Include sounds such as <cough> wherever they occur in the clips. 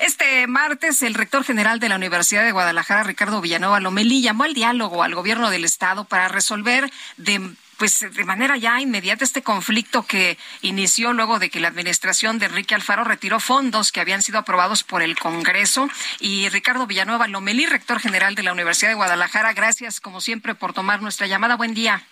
Este martes, el rector general de la Universidad de Guadalajara, Ricardo Villanueva Lomelí, llamó al diálogo al gobierno del Estado para resolver de pues de manera ya inmediata este conflicto que inició luego de que la administración de Enrique Alfaro retiró fondos que habían sido aprobados por el Congreso. Y Ricardo Villanueva Lomelí, rector general de la Universidad de Guadalajara, gracias como siempre por tomar nuestra llamada. Buen día.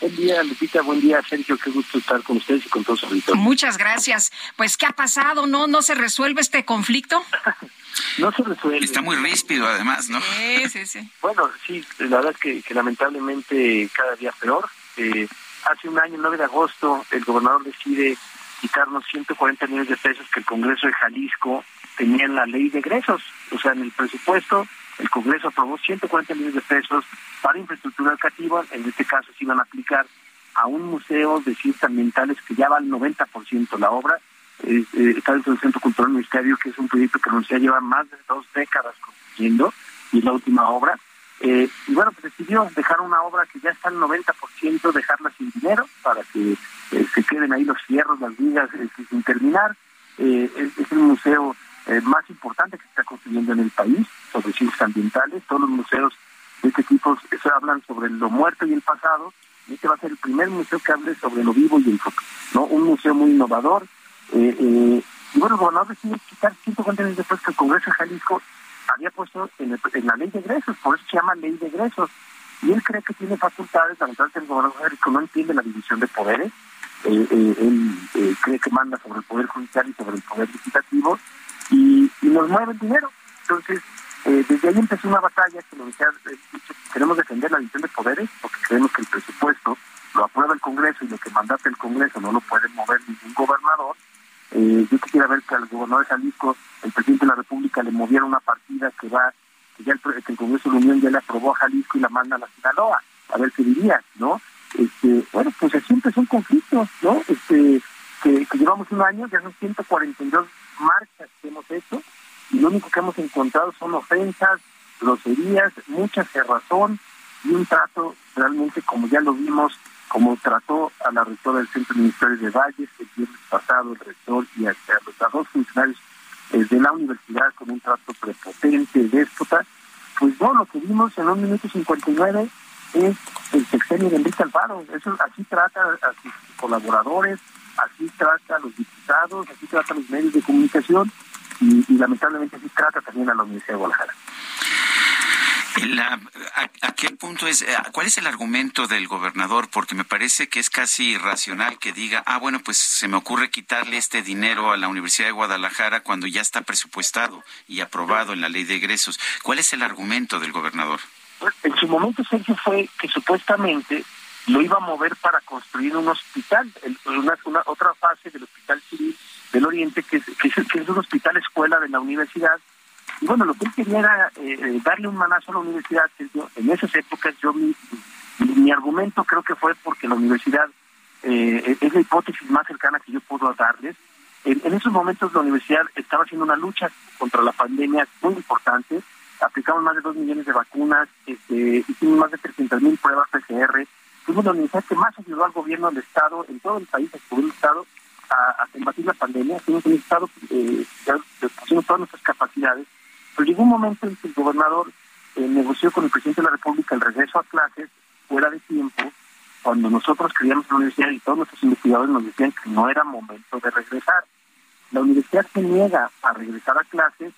Buen día, Lupita. Buen día, Sergio. Qué gusto estar con ustedes y con todos los Muchas gracias. Pues, ¿qué ha pasado? ¿No, no se resuelve este conflicto? <laughs> no se resuelve. Está muy ríspido, además, ¿no? Sí, sí, sí. <laughs> bueno, sí, la verdad es que, lamentablemente cada día peor. Eh, hace un año, el 9 de agosto, el gobernador decide quitarnos 140 millones de pesos que el Congreso de Jalisco tenía en la ley de egresos. O sea, en el presupuesto el Congreso aprobó 140 millones de pesos para infraestructura educativa, en este caso se iban a aplicar a un museo de ciencias ambientales que ya va al 90% la obra, eh, está dentro del Centro Cultural Ministerio, que es un proyecto que nos lleva más de dos décadas construyendo, y es la última obra. Eh, y bueno, pues decidió dejar una obra que ya está al 90%, dejarla sin dinero para que eh, se queden ahí los fierros, las vigas sin terminar. es, es un museo eh, más importante que se está construyendo en el país sobre ambientales. Todos los museos de este tipo se hablan sobre lo muerto y el pasado. Este va a ser el primer museo que hable sobre lo vivo y el futuro. ¿no? Un museo muy innovador. Eh, eh, y bueno, el gobernador decidió quitar 150 años después que el Congreso de Jalisco había puesto en, la ley de egresos, por eso se llama ley de egresos. Y él cree que tiene facultades, lamentablemente el gobernador de Jalisco no entiende la división de poderes. él cree que manda sobre el poder judicial y sobre el poder legislativo y, nos mueve el dinero. Entonces, eh, desde ahí empezó una batalla que lo decía, eh, queremos defender la división de poderes porque creemos que el presupuesto lo aprueba el Congreso y lo que mandate el Congreso no lo puede mover ningún gobernador. Eh, yo quisiera ver que al gobernador de Jalisco, el presidente de la República, le moviera una partida que va, que ya el, que el Congreso de la Unión ya le aprobó a Jalisco y la manda a la Sinaloa, a ver qué diría, ¿no? Este, bueno, pues así empezó un conflicto, ¿no? Este, que, que llevamos un año, ya son 142 marchas que hemos hecho y lo único que hemos encontrado son ofensas, groserías, mucha cerrazón y un trato realmente como ya lo vimos, como trató a la rectora del Centro Ministerio de Valles el viernes pasado, el rector y a, los dos funcionarios eh, de la universidad con un trato prepotente, déspota, pues no, lo que vimos en un minuto 59 es el sexenio de Enrique Alfaro, eso así trata a sus colaboradores, así trata a los diputados, así trata a los medios de comunicación y, lamentablemente así trata también a la Universidad de Guadalajara. a, qué punto es, eh, cuál es el argumento del gobernador? Porque me parece que es casi irracional que diga, ah, bueno, pues se me ocurre quitarle este dinero a la Universidad de Guadalajara cuando ya está presupuestado y aprobado en la ley de egresos. ¿Cuál es el argumento del gobernador? En su momento, Sergio, fue que supuestamente lo iba a mover para construir un hospital, una, otra fase del Hospital Civil del Oriente, que es, que, es, un hospital escuela de la universidad. Y bueno, lo que él quería era eh, eh, darle un manazo a la universidad. En esas épocas yo mi, mi, argumento creo que fue porque la universidad eh, es la hipótesis más cercana que yo puedo darles. En, esos momentos la universidad estaba haciendo una lucha contra la pandemia muy importante. Aplicamos más de dos millones de vacunas, este, hicimos más de 300 mil pruebas PCR, fuimos la universidad que más ayudó al gobierno del Estado, en todo el país, a el Estado, a, combatir la pandemia. Fuimos un Estado eh, todas nuestras capacidades. Pero llegó un momento en que el gobernador eh, negoció con el presidente de la República el regreso a clases fuera de tiempo, cuando nosotros creíamos en la universidad y todos nuestros investigadores nos decían que no era momento de regresar. La universidad se niega a regresar a clases,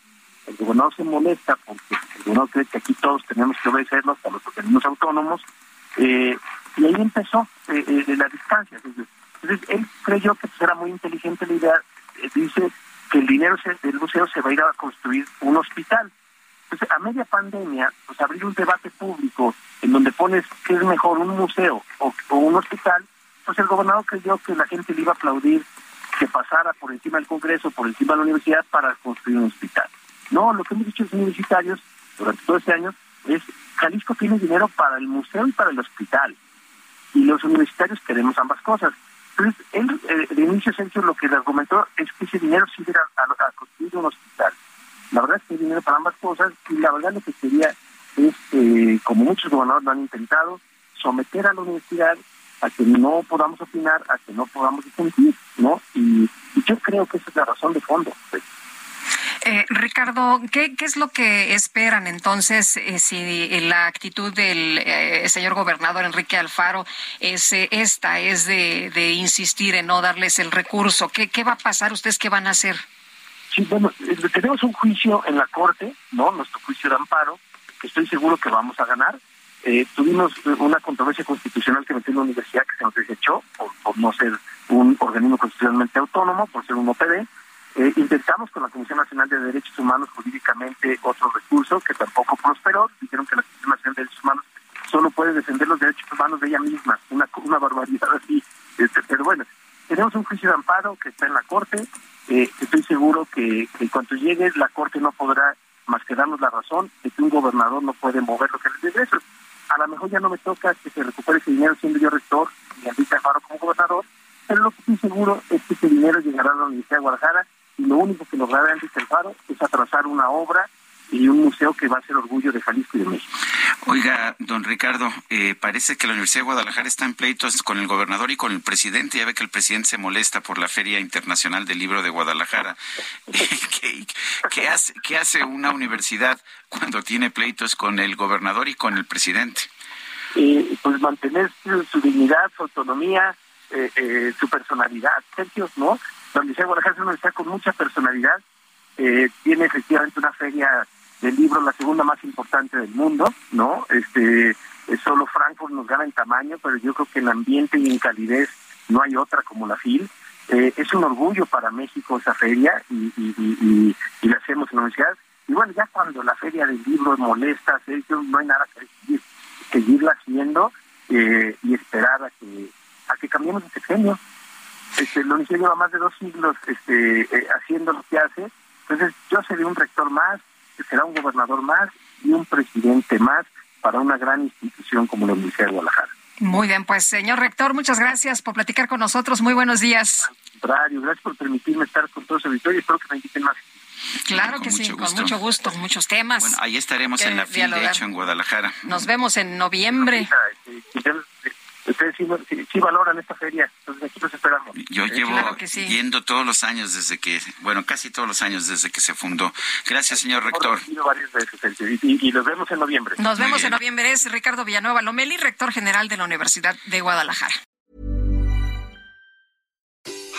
el gobernador se molesta porque el gobernador cree que aquí todos tenemos que obedecernos a los organismos autónomos, eh, y ahí empezó eh, eh, la distancia. Entonces, él creyó que era muy inteligente la idea, eh, dice que el dinero del museo se va a ir a construir un hospital. Entonces, a media pandemia, pues abrir un debate público en donde pones qué es mejor, un museo o, un hospital, pues el gobernador creyó que la gente le iba a aplaudir que pasara por encima del Congreso, por encima de la universidad para construir un hospital. No, lo que hemos dicho los universitarios durante todo este año es Jalisco tiene dinero para el museo y para el hospital. Y los universitarios queremos ambas cosas. Entonces, él, eh, de inicio, Sergio, lo que le argumentó es que ese dinero sirve a, construir un hospital. La verdad es que hay dinero para ambas cosas y la verdad lo que quería es, eh, como muchos gobernadores lo han intentado, someter a la universidad a que no podamos opinar, a que no podamos discutir, ¿no? Y, yo creo que esa es la razón de fondo. Eh, Ricardo, ¿qué, ¿qué, es lo que esperan entonces eh, si la actitud del eh, señor gobernador Enrique Alfaro es esta, es de, de, insistir en no darles el recurso? ¿Qué, ¿Qué va a pasar? ¿Ustedes qué van a hacer? Sí, bueno, tenemos un juicio en la Corte, ¿no? Nuestro juicio de amparo, que estoy seguro que vamos a ganar. tuvimos una controversia constitucional que metió en la universidad que se nos desechó por, por no ser un organismo constitucionalmente autónomo, por ser un OPD eh, intentamos con la Comisión Nacional de Derechos Humanos jurídicamente otro recurso que tampoco prosperó. Dijeron que la Comisión Nacional de Derechos Humanos solo puede defender los derechos humanos de ella misma. Una, una barbaridad así. Este, pero bueno, tenemos un juicio de amparo que está en la Corte. Eh, estoy seguro que, en cuanto llegue, la Corte no podrá más que darnos la razón de que un gobernador no puede mover lo que le debe. A lo mejor ya no me toca que se recupere ese dinero siendo yo rector y Enrique Alfaro como gobernador, pero lo que estoy seguro es que ese dinero llegará a la Universidad de Guadalajara lo único que logrará Enrique Alfaro es atrasar una obra y un museo que va a ser orgullo de Jalisco y de México. Oiga, don Ricardo, eh, parece que la Universidad de Guadalajara está en pleitos con el gobernador y con el presidente. Ya ve que el presidente se molesta por la Feria Internacional del Libro de Guadalajara. <laughs> <laughs> ¿Qué, hace, ¿Qué hace una universidad cuando tiene pleitos con el gobernador y con el presidente? Eh, pues mantener su, dignidad, su autonomía, eh, eh, su personalidad, Sergio, ¿no? La Universidad de Guadalajara es una con mucha personalidad, eh, tiene efectivamente una feria de libros, la segunda más importante del mundo, ¿no? Este, eh, solo Frankfurt nos gana en tamaño, pero yo creo que en ambiente y en calidez no hay otra como la FIL. Eh, es un orgullo para México esa feria y, la hacemos en la universidad. Y bueno, ya cuando la feria del libro molesta, no hay nada que decir, seguirla haciendo y esperar a que, a que cambiemos de sexenio. Este, la universidad lleva más de dos siglos este, eh, haciendo lo que hace. Entonces, yo seré un rector más, será un gobernador más y un presidente más para una gran institución como la Universidad de Guadalajara. Muy bien, pues señor rector, muchas gracias por platicar con nosotros. Muy buenos días. gracias por permitirme estar con todos los auditores y espero que me inviten más. Claro que sí, con mucho gusto, muchos temas. Bueno, ahí estaremos en la FIL, de hecho, en Guadalajara. Nos vemos en noviembre. Sí, valoran esta feria, entonces aquí los esperamos. Yo llevo yendo todos los años desde que, bueno, casi todos los años desde que se fundó. Gracias, señor rector. y, y, los vemos en noviembre. Nos vemos en noviembre. Es Ricardo Villanueva Lomeli, rector general de la Universidad de Guadalajara.